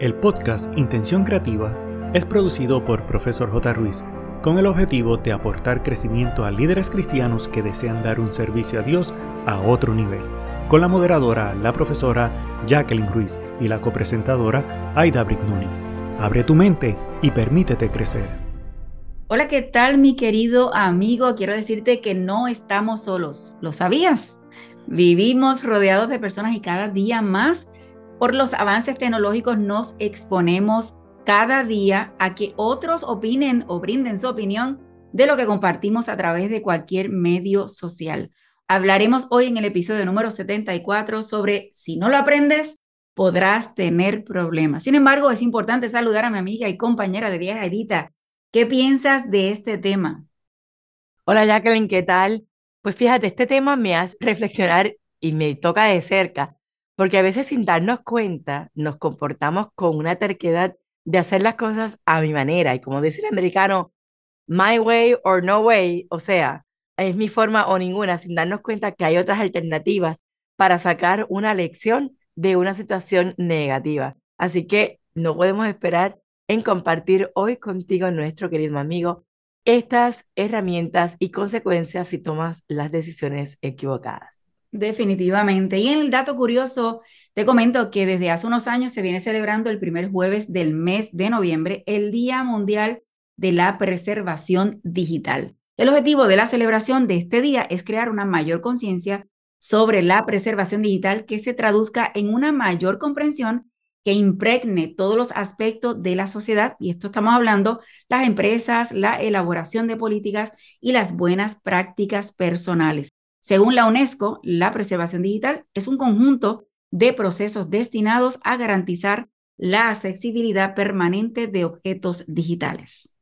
El podcast Intención Creativa es producido por Profesor J. Ruiz con el objetivo de aportar crecimiento a líderes cristianos que desean dar un servicio a Dios a otro nivel, con la moderadora, la profesora Jacqueline Ruiz y la copresentadora Aida Brignoni. Abre tu mente y permítete crecer. Hola, ¿qué tal mi querido amigo? Quiero decirte que no estamos solos. ¿Lo sabías? Vivimos rodeados de personas y cada día más por los avances tecnológicos nos exponemos cada día a que otros opinen o brinden su opinión de lo que compartimos a través de cualquier medio social. Hablaremos hoy en el episodio número 74 sobre si no lo aprendes, podrás tener problemas. Sin embargo, es importante saludar a mi amiga y compañera de viaje, Edita. ¿Qué piensas de este tema? Hola Jacqueline, ¿qué tal? Pues fíjate, este tema me hace reflexionar y me toca de cerca porque a veces sin darnos cuenta nos comportamos con una terquedad de hacer las cosas a mi manera. Y como dice el americano, my way or no way, o sea, es mi forma o ninguna, sin darnos cuenta que hay otras alternativas para sacar una lección de una situación negativa. Así que no podemos esperar en compartir hoy contigo, nuestro querido amigo, estas herramientas y consecuencias si tomas las decisiones equivocadas. Definitivamente. Y en el dato curioso, te comento que desde hace unos años se viene celebrando el primer jueves del mes de noviembre el Día Mundial de la Preservación Digital. El objetivo de la celebración de este día es crear una mayor conciencia sobre la preservación digital que se traduzca en una mayor comprensión que impregne todos los aspectos de la sociedad, y esto estamos hablando, las empresas, la elaboración de políticas y las buenas prácticas personales. Según la UNESCO, la preservación digital es un conjunto de procesos destinados a garantizar la accesibilidad permanente de objetos digitales.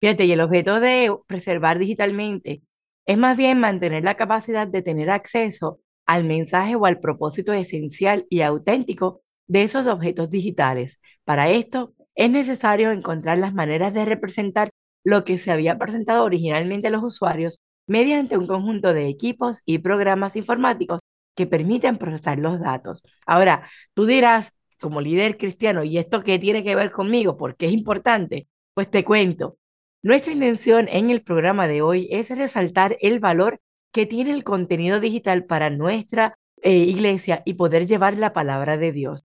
Fíjate, y el objeto de preservar digitalmente es más bien mantener la capacidad de tener acceso al mensaje o al propósito esencial y auténtico de esos objetos digitales. Para esto es necesario encontrar las maneras de representar lo que se había presentado originalmente a los usuarios mediante un conjunto de equipos y programas informáticos que permiten procesar los datos. Ahora, tú dirás, como líder cristiano, ¿y esto qué tiene que ver conmigo? ¿Por qué es importante? Pues te cuento. Nuestra intención en el programa de hoy es resaltar el valor que tiene el contenido digital para nuestra eh, iglesia y poder llevar la palabra de Dios,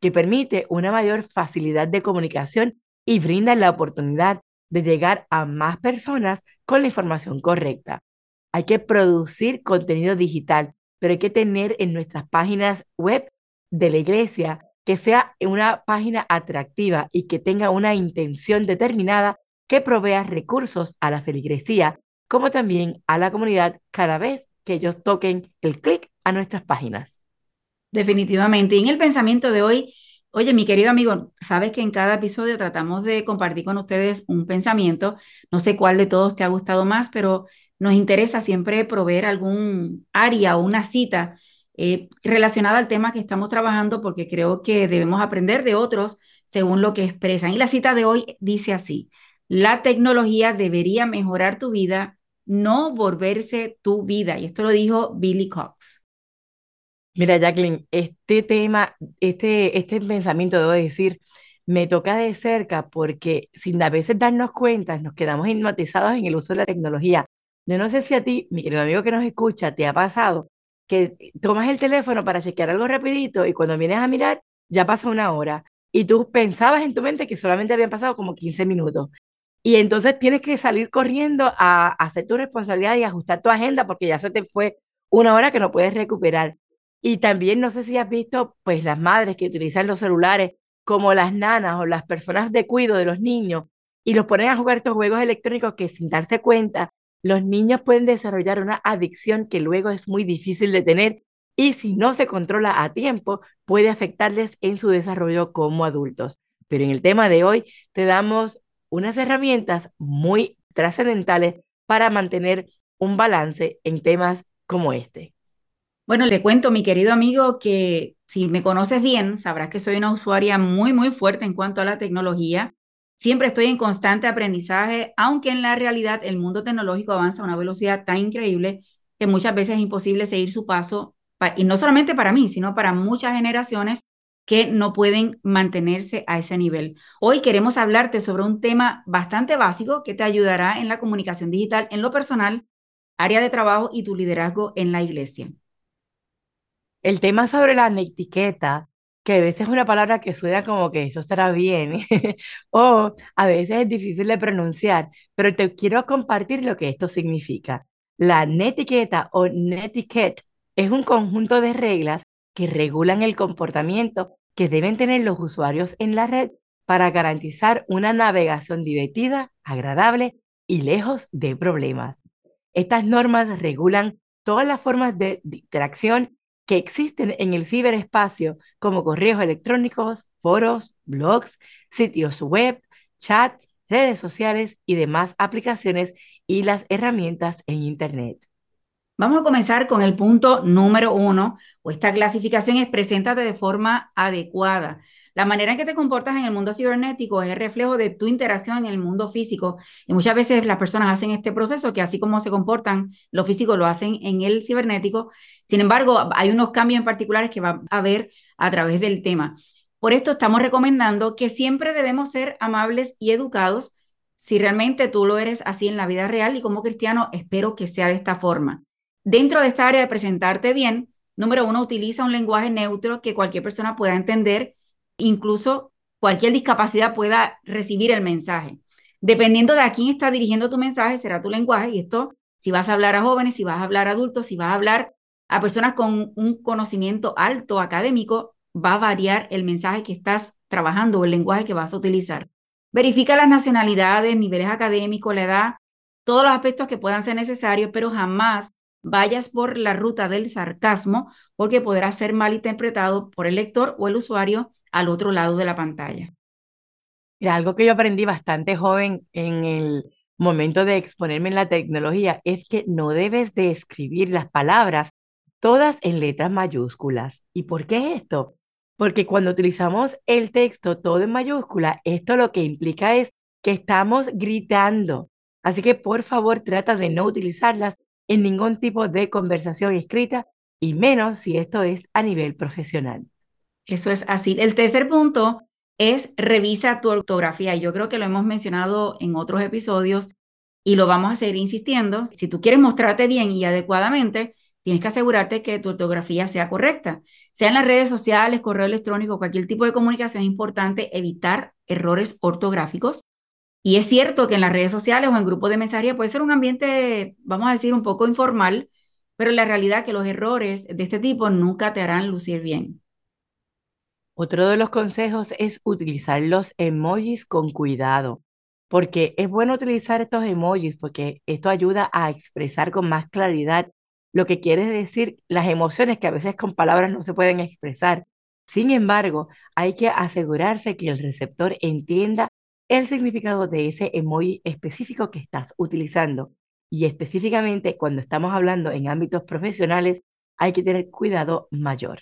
que permite una mayor facilidad de comunicación y brinda la oportunidad de llegar a más personas con la información correcta. Hay que producir contenido digital, pero hay que tener en nuestras páginas web de la iglesia que sea una página atractiva y que tenga una intención determinada que provea recursos a la feligresía, como también a la comunidad cada vez que ellos toquen el clic a nuestras páginas. Definitivamente. Y en el pensamiento de hoy Oye, mi querido amigo, sabes que en cada episodio tratamos de compartir con ustedes un pensamiento. No sé cuál de todos te ha gustado más, pero nos interesa siempre proveer algún área o una cita eh, relacionada al tema que estamos trabajando porque creo que debemos aprender de otros según lo que expresan. Y la cita de hoy dice así, la tecnología debería mejorar tu vida, no volverse tu vida. Y esto lo dijo Billy Cox. Mira, Jacqueline, este tema, este, este pensamiento, debo decir, me toca de cerca porque sin a veces darnos cuenta, nos quedamos hipnotizados en el uso de la tecnología. Yo no sé si a ti, mi querido amigo que nos escucha, te ha pasado que tomas el teléfono para chequear algo rapidito y cuando vienes a mirar, ya pasa una hora. Y tú pensabas en tu mente que solamente habían pasado como 15 minutos. Y entonces tienes que salir corriendo a hacer tu responsabilidad y ajustar tu agenda porque ya se te fue una hora que no puedes recuperar. Y también no sé si has visto, pues las madres que utilizan los celulares como las nanas o las personas de cuido de los niños y los ponen a jugar estos juegos electrónicos que sin darse cuenta, los niños pueden desarrollar una adicción que luego es muy difícil de tener y si no se controla a tiempo puede afectarles en su desarrollo como adultos. Pero en el tema de hoy te damos unas herramientas muy trascendentales para mantener un balance en temas como este. Bueno, le cuento, mi querido amigo, que si me conoces bien, sabrás que soy una usuaria muy, muy fuerte en cuanto a la tecnología. Siempre estoy en constante aprendizaje, aunque en la realidad el mundo tecnológico avanza a una velocidad tan increíble que muchas veces es imposible seguir su paso, y no solamente para mí, sino para muchas generaciones que no pueden mantenerse a ese nivel. Hoy queremos hablarte sobre un tema bastante básico que te ayudará en la comunicación digital, en lo personal, área de trabajo y tu liderazgo en la iglesia. El tema sobre la etiqueta, que a veces es una palabra que suena como que eso estará bien, o a veces es difícil de pronunciar, pero te quiero compartir lo que esto significa. La netiqueta o netiquette es un conjunto de reglas que regulan el comportamiento que deben tener los usuarios en la red para garantizar una navegación divertida, agradable y lejos de problemas. Estas normas regulan todas las formas de interacción que existen en el ciberespacio, como correos electrónicos, foros, blogs, sitios web, chats, redes sociales y demás aplicaciones y las herramientas en Internet. Vamos a comenzar con el punto número uno, esta clasificación es preséntate de forma adecuada. La manera en que te comportas en el mundo cibernético es reflejo de tu interacción en el mundo físico. Y muchas veces las personas hacen este proceso que así como se comportan lo físico, lo hacen en el cibernético. Sin embargo, hay unos cambios en particulares que va a ver a través del tema. Por esto estamos recomendando que siempre debemos ser amables y educados. Si realmente tú lo eres así en la vida real y como cristiano, espero que sea de esta forma. Dentro de esta área de presentarte bien, número uno, utiliza un lenguaje neutro que cualquier persona pueda entender, incluso cualquier discapacidad pueda recibir el mensaje. Dependiendo de a quién está dirigiendo tu mensaje, será tu lenguaje. Y esto, si vas a hablar a jóvenes, si vas a hablar a adultos, si vas a hablar a personas con un conocimiento alto académico, va a variar el mensaje que estás trabajando o el lenguaje que vas a utilizar. Verifica las nacionalidades, niveles académicos, la edad, todos los aspectos que puedan ser necesarios, pero jamás vayas por la ruta del sarcasmo porque podrá ser malinterpretado por el lector o el usuario al otro lado de la pantalla. Mira, algo que yo aprendí bastante joven en el momento de exponerme en la tecnología es que no debes de escribir las palabras todas en letras mayúsculas. ¿Y por qué esto? Porque cuando utilizamos el texto todo en mayúscula, esto lo que implica es que estamos gritando. Así que por favor trata de no utilizarlas en ningún tipo de conversación escrita y menos si esto es a nivel profesional. Eso es así. El tercer punto es revisa tu ortografía. Yo creo que lo hemos mencionado en otros episodios y lo vamos a seguir insistiendo. Si tú quieres mostrarte bien y adecuadamente, tienes que asegurarte que tu ortografía sea correcta. Sea en las redes sociales, correo electrónico, cualquier tipo de comunicación, es importante evitar errores ortográficos y es cierto que en las redes sociales o en grupos de mensajería puede ser un ambiente, vamos a decir, un poco informal, pero la realidad es que los errores de este tipo nunca te harán lucir bien. Otro de los consejos es utilizar los emojis con cuidado, porque es bueno utilizar estos emojis porque esto ayuda a expresar con más claridad lo que quiere decir, las emociones que a veces con palabras no se pueden expresar. Sin embargo, hay que asegurarse que el receptor entienda el significado de ese emoji específico que estás utilizando. Y específicamente cuando estamos hablando en ámbitos profesionales, hay que tener cuidado mayor.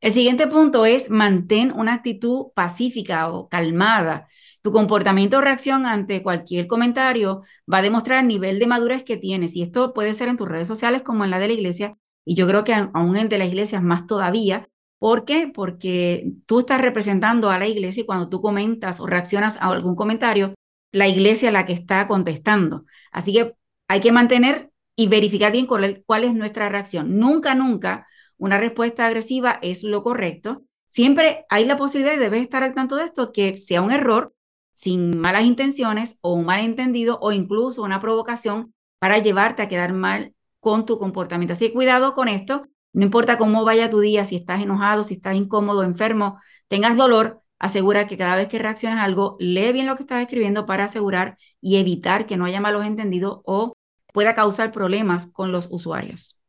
El siguiente punto es mantén una actitud pacífica o calmada. Tu comportamiento o reacción ante cualquier comentario va a demostrar el nivel de madurez que tienes. Y esto puede ser en tus redes sociales como en la de la iglesia. Y yo creo que aún en de las iglesias más todavía, ¿Por qué? Porque tú estás representando a la iglesia y cuando tú comentas o reaccionas a algún comentario, la iglesia es la que está contestando. Así que hay que mantener y verificar bien cuál, es nuestra reacción. Nunca, nunca una respuesta agresiva es lo correcto. Siempre hay la posibilidad, y debes estar al tanto de esto, que sea un error sin malas intenciones o un malentendido o incluso una provocación para llevarte a quedar mal con tu comportamiento. Así que cuidado con esto no importa cómo vaya tu día, si estás enojado, si estás incómodo, enfermo, tengas dolor, asegura que cada vez que reacciones a algo, lee bien lo que estás escribiendo para asegurar y evitar que no haya malos entendidos o pueda causar problemas con los usuarios.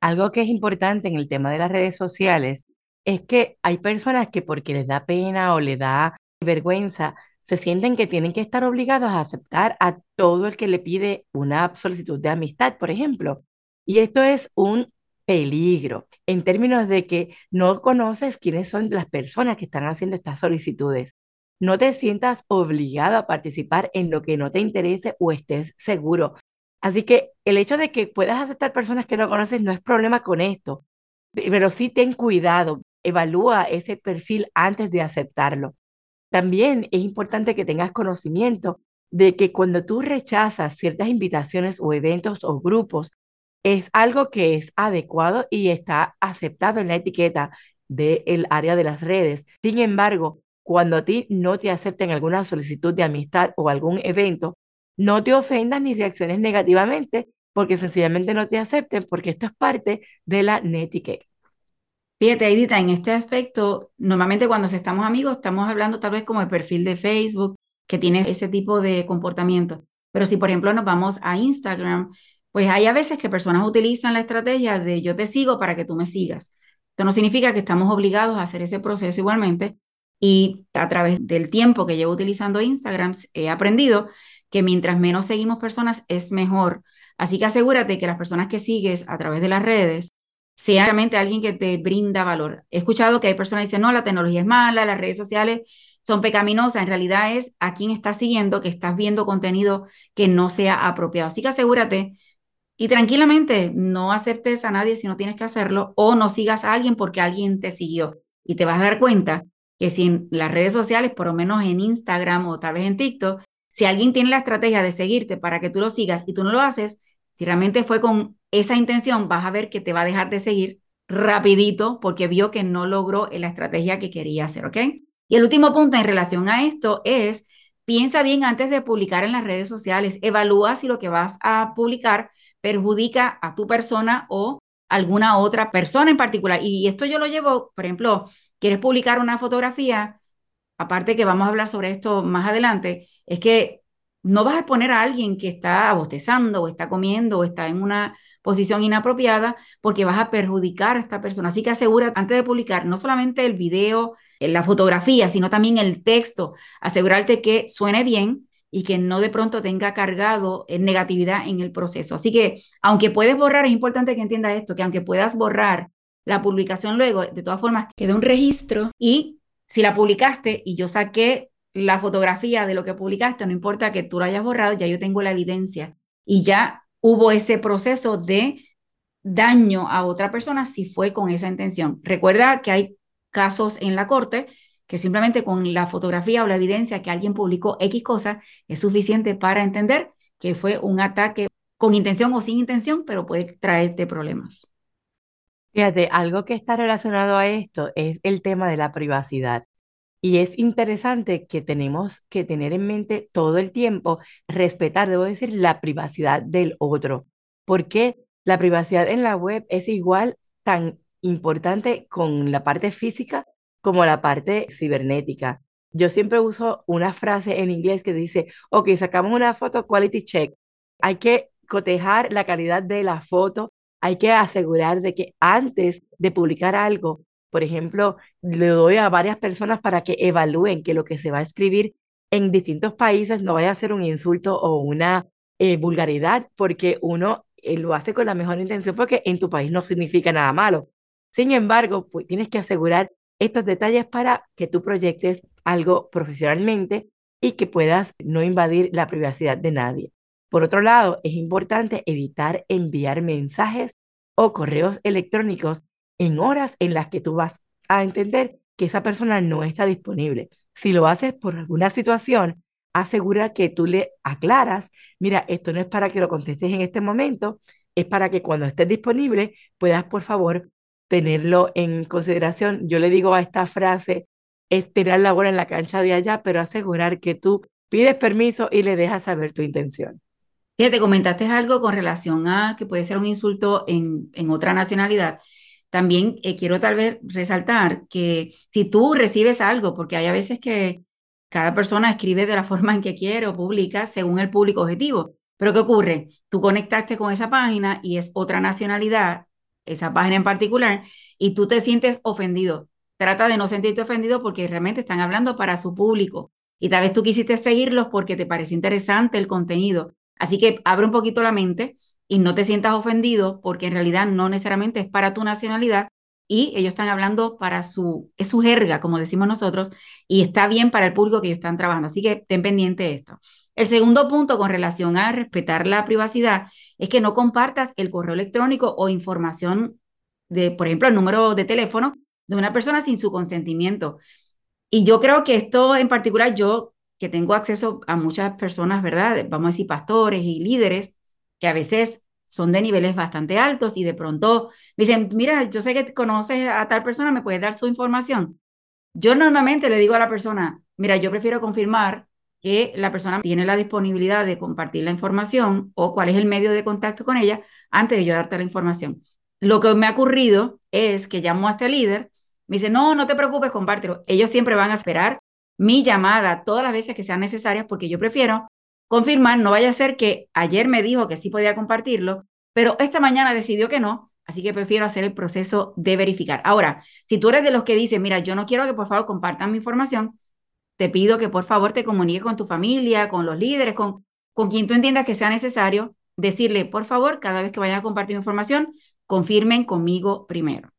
Algo que es importante en el tema de las redes sociales es que hay personas que porque les da pena o les da vergüenza, se sienten que tienen que estar obligados a aceptar a todo el que le pide una solicitud de amistad, por ejemplo. Y esto es un peligro en términos de que no conoces quiénes son las personas que están haciendo estas solicitudes. No te sientas obligado a participar en lo que no te interese o estés seguro. Así que el hecho de que puedas aceptar personas que no conoces no es problema con esto, pero sí ten cuidado. evalúa ese perfil antes de aceptarlo. También es importante que tengas conocimiento de que cuando tú rechazas ciertas invitaciones o eventos o grupos, es algo que es adecuado y está aceptado en la etiqueta del área de las redes. Sin embargo, cuando a ti no te acepten alguna solicitud de amistad o algún evento, no te ofendas ni reacciones negativamente porque sencillamente no te acepten porque esto es parte de la netiquette. Fíjate, Edita, en este aspecto, normalmente cuando estamos amigos, estamos hablando tal vez como el perfil de Facebook, que tiene ese tipo de comportamiento. Pero si, por ejemplo, nos vamos a Instagram, pues hay a veces que personas utilizan la estrategia de yo te sigo para que tú me sigas. Esto no significa que estamos obligados a hacer ese proceso igualmente. Y a través del tiempo que llevo utilizando Instagram, he aprendido que mientras menos seguimos personas es mejor. Así que asegúrate que las personas que sigues a través de las redes sea realmente alguien que te brinda valor. He escuchado que hay personas que dicen, no, la tecnología es mala, las redes sociales son pecaminosas. En realidad es a quien estás siguiendo que estás viendo contenido que no sea apropiado. Así que asegúrate y tranquilamente no aceptes a nadie si no tienes que hacerlo o no sigas a alguien porque alguien te siguió. Y te vas a dar cuenta que si en las redes sociales, por lo menos en Instagram o tal vez en TikTok, si alguien tiene la estrategia de seguirte para que tú lo sigas y tú no lo haces, si realmente fue con esa intención, vas a ver que te va a dejar de seguir rapidito porque vio que no logró la estrategia que quería hacer, ¿ok? Y el último punto en relación a esto es, piensa bien antes de publicar en las redes sociales, evalúa si lo que vas a publicar perjudica a tu persona o alguna otra persona en particular. Y esto yo lo llevo, por ejemplo, quieres publicar una fotografía, aparte que vamos a hablar sobre esto más adelante, es que no vas a exponer a alguien que está bostezando o está comiendo o está en una posición inapropiada porque vas a perjudicar a esta persona. Así que asegura antes de publicar no solamente el video, eh, la fotografía, sino también el texto, asegurarte que suene bien y que no de pronto tenga cargado en negatividad en el proceso. Así que aunque puedes borrar, es importante que entiendas esto, que aunque puedas borrar la publicación luego, de todas formas queda un registro y si la publicaste y yo saqué la fotografía de lo que publicaste, no importa que tú lo hayas borrado, ya yo tengo la evidencia y ya hubo ese proceso de daño a otra persona si fue con esa intención. Recuerda que hay casos en la corte que simplemente con la fotografía o la evidencia que alguien publicó X cosa es suficiente para entender que fue un ataque con intención o sin intención, pero puede traerte problemas. Fíjate, algo que está relacionado a esto es el tema de la privacidad. Y es interesante que tenemos que tener en mente todo el tiempo, respetar, debo decir, la privacidad del otro, porque la privacidad en la web es igual tan importante con la parte física como la parte cibernética. Yo siempre uso una frase en inglés que dice, ok, sacamos una foto quality check. Hay que cotejar la calidad de la foto, hay que asegurar de que antes de publicar algo por ejemplo, le doy a varias personas para que evalúen que lo que se va a escribir en distintos países no vaya a ser un insulto o una eh, vulgaridad, porque uno eh, lo hace con la mejor intención, porque en tu país no significa nada malo. Sin embargo, pues, tienes que asegurar estos detalles para que tú proyectes algo profesionalmente y que puedas no invadir la privacidad de nadie. Por otro lado, es importante evitar enviar mensajes o correos electrónicos en horas en las que tú vas a entender que esa persona no está disponible. Si lo haces por alguna situación, asegura que tú le aclaras, mira, esto no es para que lo contestes en este momento, es para que cuando estés disponible puedas, por favor, tenerlo en consideración. Yo le digo a esta frase, es tirar la bola en la cancha de allá, pero asegurar que tú pides permiso y le dejas saber tu intención. Fíjate, comentaste algo con relación a que puede ser un insulto en, en otra nacionalidad. También eh, quiero tal vez resaltar que si tú recibes algo, porque hay a veces que cada persona escribe de la forma en que quiere o publica según el público objetivo. Pero ¿qué ocurre? Tú conectaste con esa página y es otra nacionalidad, esa página en particular, y tú te sientes ofendido. Trata de no sentirte ofendido porque realmente están hablando para su público. Y tal vez tú quisiste seguirlos porque te pareció interesante el contenido. Así que abre un poquito la mente y no te sientas ofendido porque en realidad no necesariamente es para tu nacionalidad y ellos están hablando para su, es su jerga, como decimos nosotros, y está bien para el público que ellos están trabajando. Así que ten pendiente de esto. El segundo punto con relación a respetar la privacidad es que no compartas el correo electrónico o información de, por ejemplo, el número de teléfono de una persona sin su consentimiento. Y yo creo que esto en particular, yo que tengo acceso a muchas personas, ¿verdad? Vamos a decir pastores y líderes, que a veces son de niveles bastante altos y de pronto me dicen, mira, yo sé que conoces a tal persona, ¿me puedes dar su información? Yo normalmente le digo a la persona, mira, yo prefiero confirmar que la persona tiene la disponibilidad de compartir la información o cuál es el medio de contacto con ella antes de yo darte la información. Lo que me ha ocurrido es que llamo a este líder, me dice, no, no te preocupes, compártelo. Ellos siempre van a esperar mi llamada todas las veces que sean necesarias porque yo prefiero confirmar, no vaya a ser que ayer me dijo que sí podía compartirlo, pero esta mañana decidió que no, así que prefiero hacer el proceso de verificar. Ahora, si tú eres de los que dicen, mira, yo no quiero que por favor compartan mi información, te pido que por favor te comuniques con tu familia, con los líderes, con, con quien tú entiendas que sea necesario, decirle, por favor, cada vez que vayan a compartir información, confirmen conmigo primero.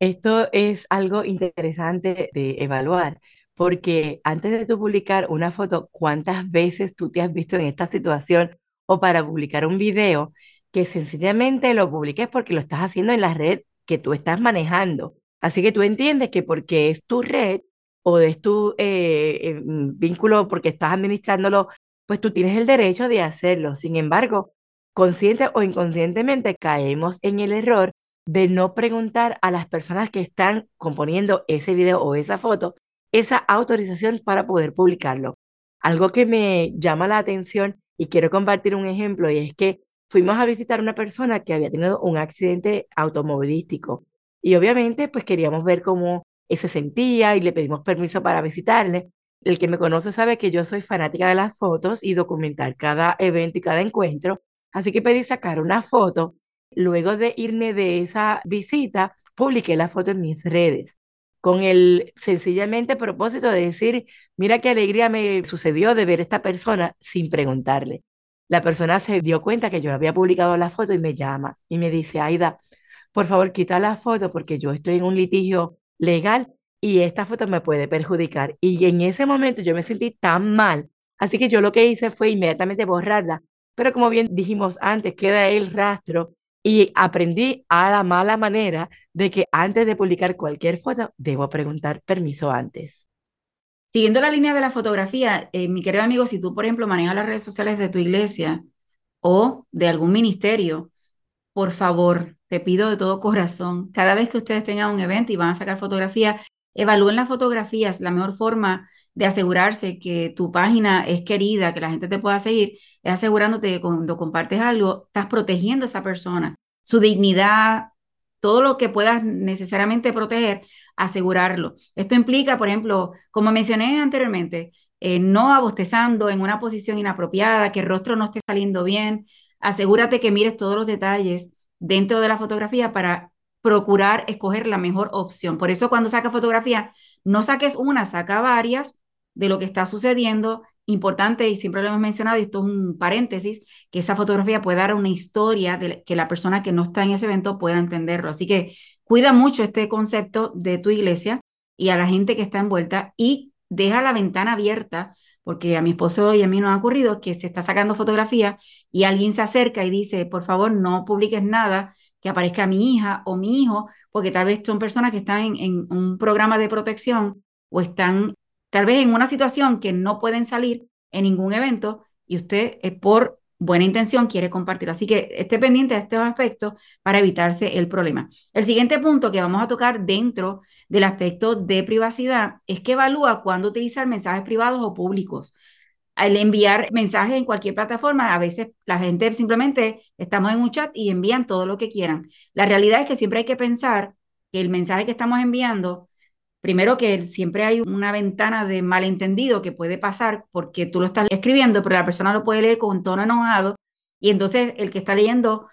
Esto es algo interesante de evaluar, porque antes de tú publicar una foto, ¿cuántas veces tú te has visto en esta situación o para publicar un video que sencillamente lo publiques porque lo estás haciendo en la red que tú estás manejando? Así que tú entiendes que porque es tu red, o es tu eh, eh, mm, vínculo porque estás administrándolo, pues tú tienes el derecho de hacerlo. Sin embargo, consciente o inconscientemente caemos en el error de no preguntar a las personas que están componiendo ese video o esa foto esa autorización para poder publicarlo. Algo que me llama la atención y quiero compartir un ejemplo y es que fuimos a visitar a una persona que había tenido un accidente automovilístico y obviamente pues queríamos ver cómo se sentía y le pedimos permiso para visitarle. El que me conoce sabe que yo soy fanática de las fotos y documentar cada evento y cada encuentro, así que pedí sacar una foto. Luego de irme de esa visita, publiqué la foto en mis redes con el sencillamente propósito de decir, mira qué alegría me sucedió de ver a esta persona sin preguntarle. La persona se dio cuenta que yo había publicado la foto y me llama y me dice, Aida, por favor, quita la foto porque yo estoy en un litigio legal y esta foto me puede perjudicar. Y en ese momento yo me sentí tan mal. Así que yo lo que hice fue inmediatamente borrarla. Pero como bien dijimos antes, queda el rastro y aprendí a la mala manera de que antes de publicar cualquier foto debo preguntar permiso antes. Siguiendo la línea de la fotografía, eh, mi querido amigo, si tú, por ejemplo, manejas las redes sociales de tu iglesia o de algún ministerio, por favor, te pido de todo corazón, cada vez que ustedes tengan un evento y van a sacar fotografía, evalúen las fotografías. La mejor forma de asegurarse que tu página es querida, que la gente te pueda seguir, es asegurándote que cuando compartes algo, estás protegiendo a esa persona, su dignidad, todo lo que puedas necesariamente proteger, asegurarlo. Esto implica, por ejemplo, como mencioné anteriormente, eh, no abostezando en una posición inapropiada, que el rostro no esté saliendo bien, asegúrate que mires todos los detalles dentro de la fotografía para procurar escoger la mejor opción. Por eso cuando sacas fotografía, no saques una, saca varias de lo que está sucediendo. Importante, y siempre lo hemos mencionado, esto es un paréntesis, que esa fotografía puede dar una historia de que la persona que no está en ese evento pueda entenderlo. Así que cuida mucho este concepto de tu iglesia y a la gente que está envuelta y deja la ventana abierta porque a mi esposo y a mí nos ha ocurrido que se está sacando fotografía y alguien se acerca y dice, por favor, no publiques nada que aparezca mi hija o mi hijo, porque tal vez son personas que están en, en un programa de protección o están tal vez en una situación que no pueden salir en ningún evento y usted es por buena intención quiere compartir. Así que esté pendiente de estos aspectos para evitarse el problema. El siguiente punto que vamos a tocar dentro del aspecto de privacidad es que evalúa cuándo utilizar mensajes privados o públicos. Al enviar mensajes en cualquier plataforma, a veces la gente simplemente estamos en un chat y envían todo lo que quieran. La realidad es que siempre hay que pensar que el mensaje que estamos enviando Primero que siempre hay una ventana de malentendido que puede pasar porque tú lo estás escribiendo, pero la persona lo puede leer con un tono enojado y entonces el que está leyendo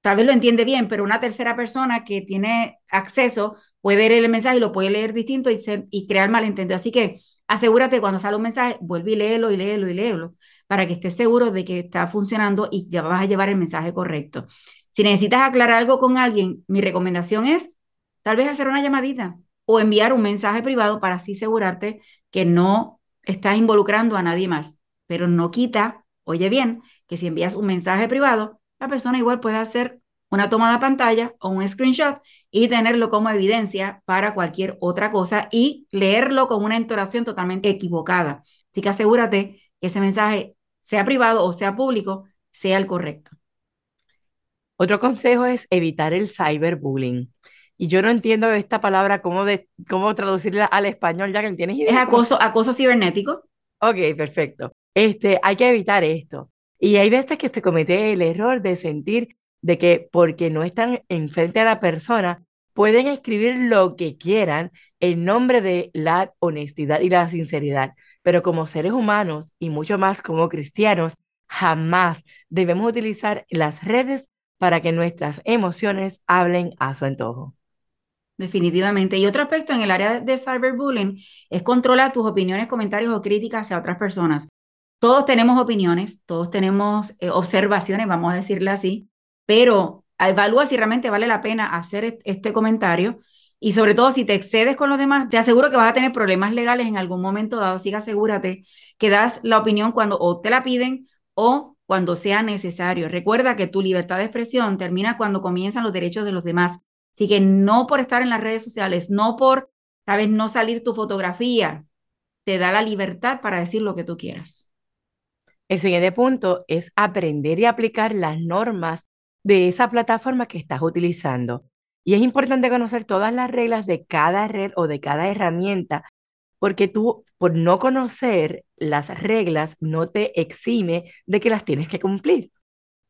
tal vez lo entiende bien, pero una tercera persona que tiene acceso puede leer el mensaje y lo puede leer distinto y, y crear malentendido. Así que asegúrate cuando sale un mensaje, vuelve y léelo y léelo y léelo para que estés seguro de que está funcionando y ya vas a llevar el mensaje correcto. Si necesitas aclarar algo con alguien, mi recomendación es tal vez hacer una llamadita o enviar un mensaje privado para así asegurarte que no estás involucrando a nadie más. Pero no quita, oye bien, que si envías un mensaje privado, la persona igual puede hacer una toma de pantalla o un screenshot y tenerlo como evidencia para cualquier otra cosa y leerlo con una entonación totalmente equivocada. Así que asegúrate que ese mensaje, sea privado o sea público, sea el correcto. Otro consejo es evitar el cyberbullying. Y yo no entiendo esta palabra, cómo, de, cómo traducirla al español, ya que tienes idea. Es acoso, acoso cibernético. Ok, perfecto. Este, hay que evitar esto. Y hay veces que se comete el error de sentir de que porque no están enfrente a la persona, pueden escribir lo que quieran en nombre de la honestidad y la sinceridad. Pero como seres humanos y mucho más como cristianos, jamás debemos utilizar las redes para que nuestras emociones hablen a su antojo. Definitivamente. Y otro aspecto en el área de cyberbullying es controlar tus opiniones, comentarios o críticas hacia otras personas. Todos tenemos opiniones, todos tenemos eh, observaciones, vamos a decirle así, pero evalúa si realmente vale la pena hacer este comentario y sobre todo si te excedes con los demás, te aseguro que vas a tener problemas legales en algún momento dado, así que asegúrate que das la opinión cuando o te la piden o cuando sea necesario. Recuerda que tu libertad de expresión termina cuando comienzan los derechos de los demás. Así que no por estar en las redes sociales, no por, sabes, no salir tu fotografía, te da la libertad para decir lo que tú quieras. El siguiente punto es aprender y aplicar las normas de esa plataforma que estás utilizando. Y es importante conocer todas las reglas de cada red o de cada herramienta, porque tú, por no conocer las reglas, no te exime de que las tienes que cumplir.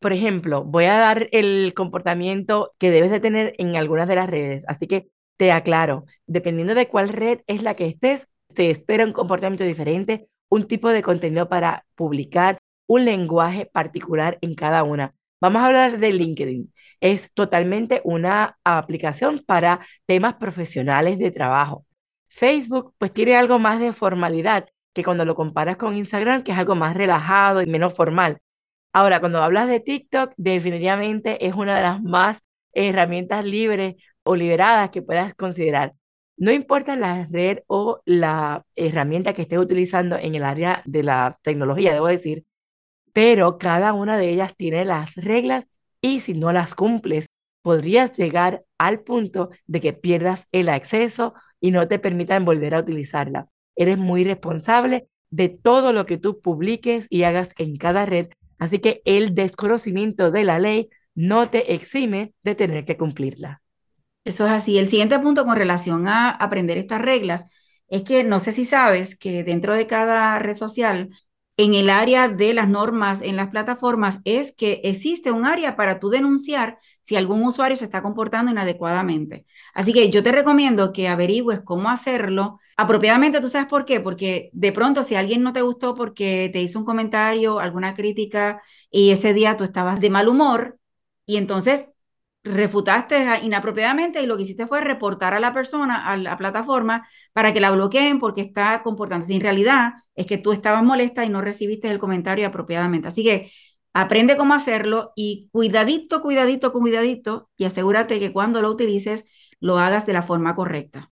Por ejemplo, voy a dar el comportamiento que debes de tener en algunas de las redes. Así que te aclaro, dependiendo de cuál red es la que estés, te espera un comportamiento diferente, un tipo de contenido para publicar, un lenguaje particular en cada una. Vamos a hablar de LinkedIn. Es totalmente una aplicación para temas profesionales de trabajo. Facebook pues tiene algo más de formalidad que cuando lo comparas con Instagram, que es algo más relajado y menos formal. Ahora, cuando hablas de TikTok, definitivamente es una de las más herramientas libres o liberadas que puedas considerar. No importa la red o la herramienta que estés utilizando en el área de la tecnología, debo decir, pero cada una de ellas tiene las reglas y si no las cumples, podrías llegar al punto de que pierdas el acceso y no te permitan volver a utilizarla. Eres muy responsable de todo lo que tú publiques y hagas en cada red, así que el desconocimiento de la ley no te exime de tener que cumplirla. Eso es así. El siguiente punto con relación a aprender estas reglas es que no sé si sabes que dentro de cada red social en el área de las normas en las plataformas es que existe un área para tú denunciar si algún usuario se está comportando inadecuadamente. Así que yo te recomiendo que averigües cómo hacerlo apropiadamente. ¿Tú sabes por qué? Porque de pronto si alguien no te gustó porque te hizo un comentario, alguna crítica y ese día tú estabas de mal humor y entonces refutaste inapropiadamente y lo que hiciste fue reportar a la persona, a la plataforma, para que la bloqueen porque está comportándose. En realidad es que tú estabas molesta y no recibiste el comentario apropiadamente. Así que aprende cómo hacerlo y cuidadito, cuidadito, cuidadito y asegúrate que cuando lo utilices lo hagas de la forma correcta.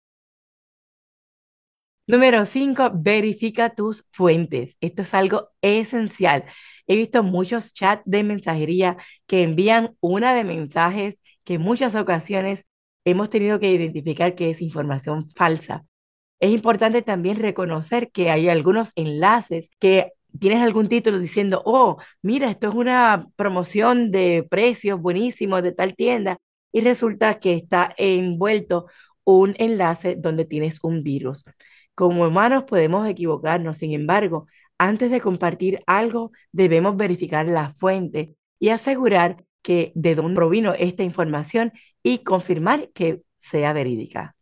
Número 5, verifica tus fuentes. Esto es algo esencial. He visto muchos chats de mensajería que envían una de mensajes que en muchas ocasiones hemos tenido que identificar que es información falsa. Es importante también reconocer que hay algunos enlaces que tienes algún título diciendo, oh, mira, esto es una promoción de precios buenísimos de tal tienda y resulta que está envuelto un enlace donde tienes un virus. Como humanos podemos equivocarnos, sin embargo, antes de compartir algo, debemos verificar la fuente y asegurar que de dónde provino esta información y confirmar que sea verídica.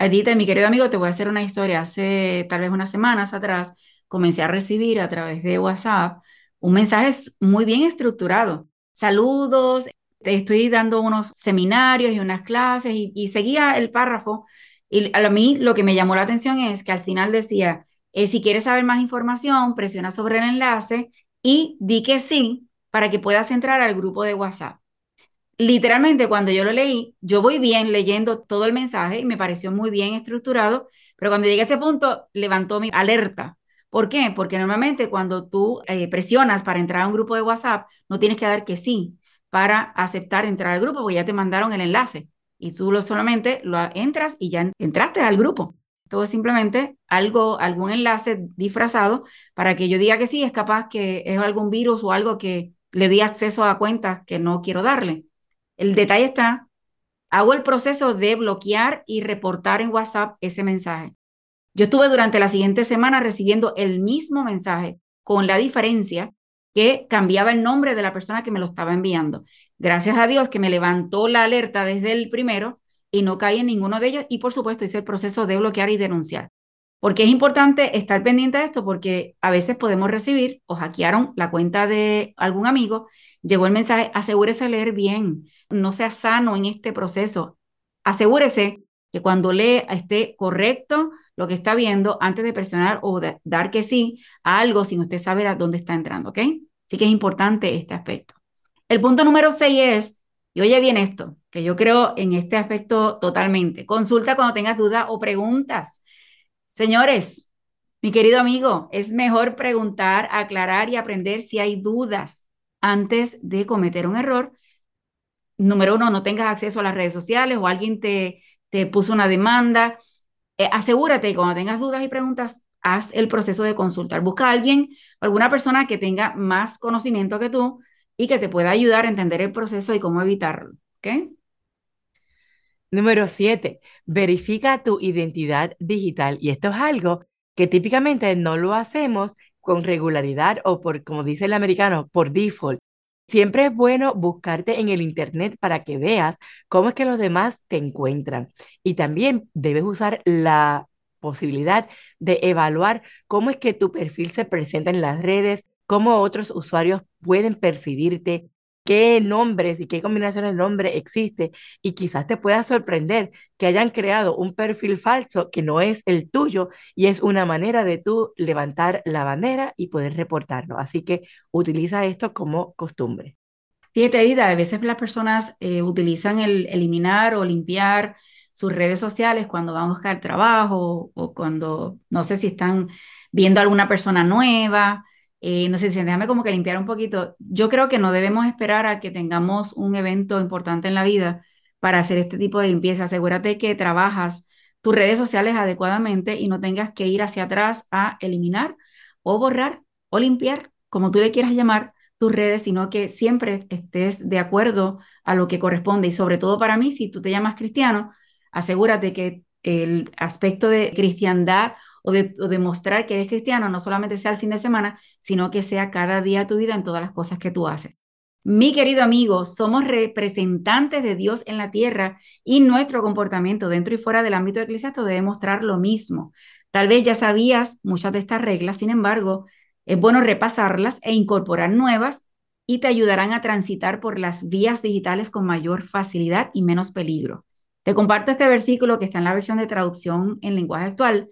Adita, mi querido amigo, te voy a hacer una historia. Hace tal vez unas semanas atrás comencé a recibir a través de WhatsApp un mensaje muy bien estructurado. Saludos, te estoy dando unos seminarios y unas clases y, seguía el párrafo. Y a mí lo que me llamó la atención es que al final decía, eh, si quieres saber más información, presiona sobre el enlace y di que sí para que puedas entrar al grupo de WhatsApp. Literalmente, cuando yo lo leí, yo voy bien leyendo todo el mensaje y me pareció muy bien estructurado, pero cuando llegué a ese punto, levantó mi alerta. ¿Por qué? Porque normalmente cuando tú eh, presionas para entrar a un grupo de WhatsApp, no tienes que dar que sí. para aceptar entrar al grupo, porque ya te mandaron el enlace y tú lo solamente lo entras y ya entraste al grupo. Todo es simplemente algo, algún enlace disfrazado para que yo diga que sí, es capaz que es algún virus o algo que le di acceso a cuentas que no quiero darle. El detalle está, hago el proceso de bloquear y reportar en WhatsApp ese mensaje. Yo estuve durante la siguiente semana recibiendo el mismo mensaje con la diferencia que cambiaba el nombre de la persona que me lo estaba enviando. Gracias a Dios que me levantó la alerta desde el primero y no caí en ninguno de ellos y por supuesto hice el proceso de bloquear y denunciar. Porque es importante estar pendiente de esto porque a veces podemos recibir o hackearon la cuenta de algún amigo, llegó el mensaje, asegúrese de leer bien, no sea sano en este proceso. Asegúrese que cuando lee esté correcto lo que está viendo antes de presionar o dar que sí a algo sin usted saber a dónde está entrando, ¿ok? Así que es importante este aspecto. El punto número seis es, y oye bien esto, que yo creo en este aspecto totalmente, consulta cuando tengas dudas o preguntas. Señores, mi querido amigo, es mejor preguntar, aclarar y aprender si hay dudas antes de cometer un error. Número uno, no tengas acceso a las redes sociales o alguien te, te puso una demanda. Eh, asegúrate que cuando tengas dudas y preguntas, haz el proceso de consultar. Busca a alguien, alguna persona que tenga más conocimiento que tú y que te pueda ayudar a entender el proceso y cómo evitarlo. Número siete, verifica tu identidad digital. Y esto es algo que típicamente no lo hacemos con regularidad o por, como dice el americano, por default. Siempre es bueno buscarte en el Internet para que veas cómo es que los demás te encuentran. Y también debes usar la posibilidad de evaluar cómo es que tu perfil se presenta en las redes, cómo otros usuarios pueden percibirte, qué nombres y qué combinaciones de nombre existe y quizás te pueda sorprender que hayan creado un perfil falso que no es el tuyo y es una manera de tú levantar la bandera y poder reportarlo. Así que utiliza esto como costumbre. Fíjate, Ida, a veces las personas eh, utilizan el eliminar o limpiar sus redes sociales cuando van a buscar trabajo o cuando no sé si están viendo a alguna persona nueva eh, no sé, déjame como que limpiar un poquito. Yo creo que no debemos esperar a que tengamos un evento importante en la vida para hacer este tipo de limpieza. Asegúrate que trabajas tus redes sociales adecuadamente y no tengas que ir hacia atrás a eliminar o borrar o limpiar, como tú le quieras llamar, tus redes, sino que siempre estés de acuerdo a lo que corresponde. Y sobre todo para mí, si tú te llamas cristiano, asegúrate que el aspecto de cristiandad o de, demostrar que eres cristiano no solamente sea el fin de semana, sino que sea cada día tu vida en todas las cosas que tú haces. Mi querido amigo, somos representantes de Dios en la tierra y nuestro comportamiento dentro y fuera del ámbito eclesiástico debe mostrar lo mismo. Tal vez ya sabías muchas de estas reglas, sin embargo, es bueno repasarlas e incorporar nuevas y te ayudarán a transitar por las vías digitales con mayor facilidad y menos peligro. Comparto este versículo que está en la versión de traducción en lenguaje actual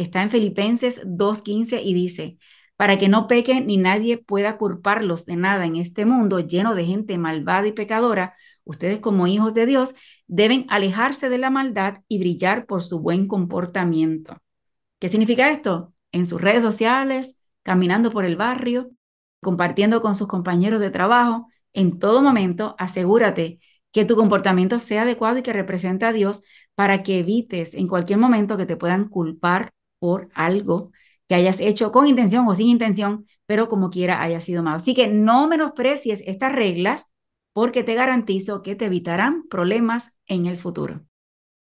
Está en Filipenses 2.15 y dice, para que no pequen ni nadie pueda culparlos de nada en este mundo lleno de gente malvada y pecadora, ustedes como hijos de Dios deben alejarse de la maldad y brillar por su buen comportamiento. ¿Qué significa esto? En sus redes sociales, caminando por el barrio, compartiendo con sus compañeros de trabajo, en todo momento asegúrate que tu comportamiento sea adecuado y que represente a Dios para que evites en cualquier momento que te puedan culpar por algo que hayas hecho con intención o sin intención, pero como quiera haya sido malo. Así que no menosprecies estas reglas porque te garantizo que te evitarán problemas en el futuro.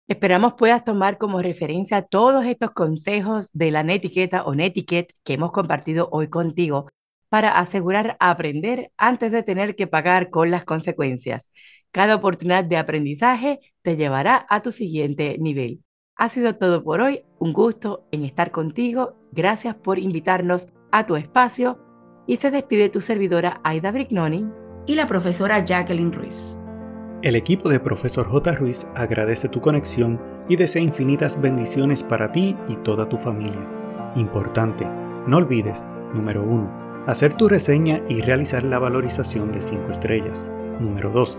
Esperamos puedas tomar como referencia todos estos consejos de la netiqueta o netiquette que hemos compartido hoy contigo para asegurar aprender antes de tener que pagar con las consecuencias. Cada oportunidad de aprendizaje te llevará a tu siguiente nivel. Ha sido todo por hoy, un gusto en estar contigo, gracias por invitarnos a tu espacio y se despide tu servidora Aida Brignoni y la profesora Jacqueline Ruiz. El equipo de Profesor J. Ruiz agradece tu conexión y desea infinitas bendiciones para ti y toda tu familia. Importante, no olvides, número 1, hacer tu reseña y realizar la valorización de 5 estrellas. Número 2,